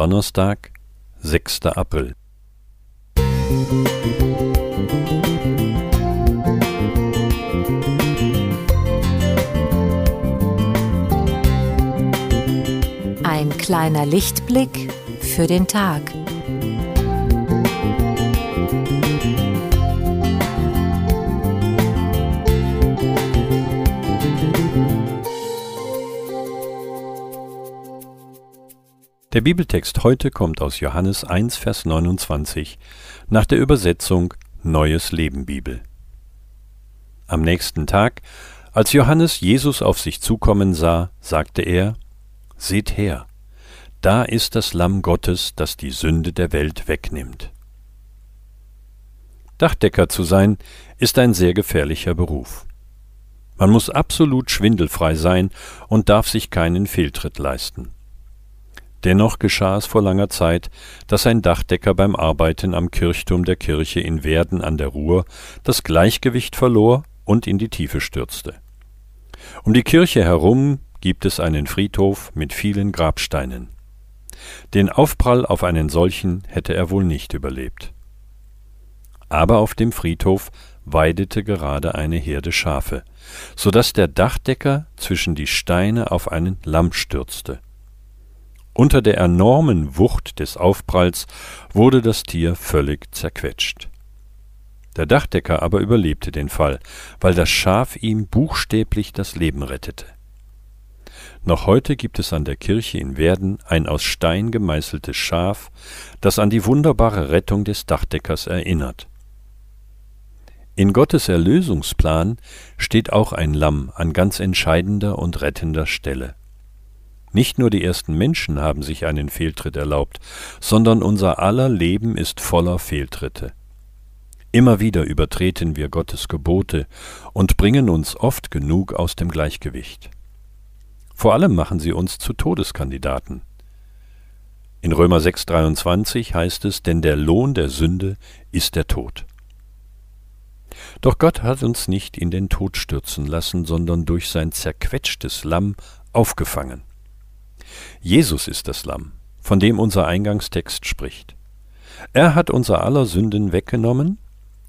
Donnerstag, 6. April. Ein kleiner Lichtblick für den Tag. Der Bibeltext heute kommt aus Johannes 1, Vers 29 nach der Übersetzung Neues Leben Bibel. Am nächsten Tag, als Johannes Jesus auf sich zukommen sah, sagte er, Seht her, da ist das Lamm Gottes, das die Sünde der Welt wegnimmt. Dachdecker zu sein, ist ein sehr gefährlicher Beruf. Man muss absolut schwindelfrei sein und darf sich keinen Fehltritt leisten. Dennoch geschah es vor langer Zeit, dass ein Dachdecker beim Arbeiten am Kirchturm der Kirche in Werden an der Ruhr das Gleichgewicht verlor und in die Tiefe stürzte. Um die Kirche herum gibt es einen Friedhof mit vielen Grabsteinen. Den Aufprall auf einen solchen hätte er wohl nicht überlebt. Aber auf dem Friedhof weidete gerade eine Herde Schafe, so dass der Dachdecker zwischen die Steine auf einen Lamm stürzte. Unter der enormen Wucht des Aufpralls wurde das Tier völlig zerquetscht. Der Dachdecker aber überlebte den Fall, weil das Schaf ihm buchstäblich das Leben rettete. Noch heute gibt es an der Kirche in Werden ein aus Stein gemeißeltes Schaf, das an die wunderbare Rettung des Dachdeckers erinnert. In Gottes Erlösungsplan steht auch ein Lamm an ganz entscheidender und rettender Stelle. Nicht nur die ersten Menschen haben sich einen Fehltritt erlaubt, sondern unser aller Leben ist voller Fehltritte. Immer wieder übertreten wir Gottes Gebote und bringen uns oft genug aus dem Gleichgewicht. Vor allem machen sie uns zu Todeskandidaten. In Römer 6:23 heißt es, denn der Lohn der Sünde ist der Tod. Doch Gott hat uns nicht in den Tod stürzen lassen, sondern durch sein zerquetschtes Lamm aufgefangen. Jesus ist das Lamm, von dem unser Eingangstext spricht. Er hat unser aller Sünden weggenommen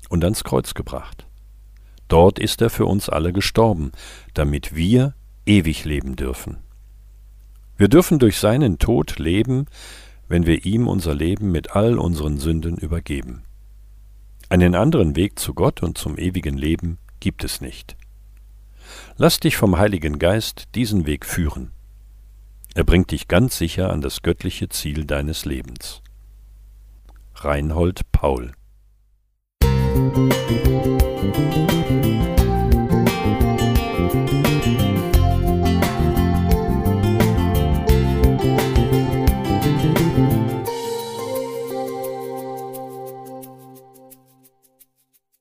und ans Kreuz gebracht. Dort ist er für uns alle gestorben, damit wir ewig leben dürfen. Wir dürfen durch seinen Tod leben, wenn wir ihm unser Leben mit all unseren Sünden übergeben. Einen anderen Weg zu Gott und zum ewigen Leben gibt es nicht. Lass dich vom Heiligen Geist diesen Weg führen. Er bringt dich ganz sicher an das göttliche Ziel deines Lebens. Reinhold Paul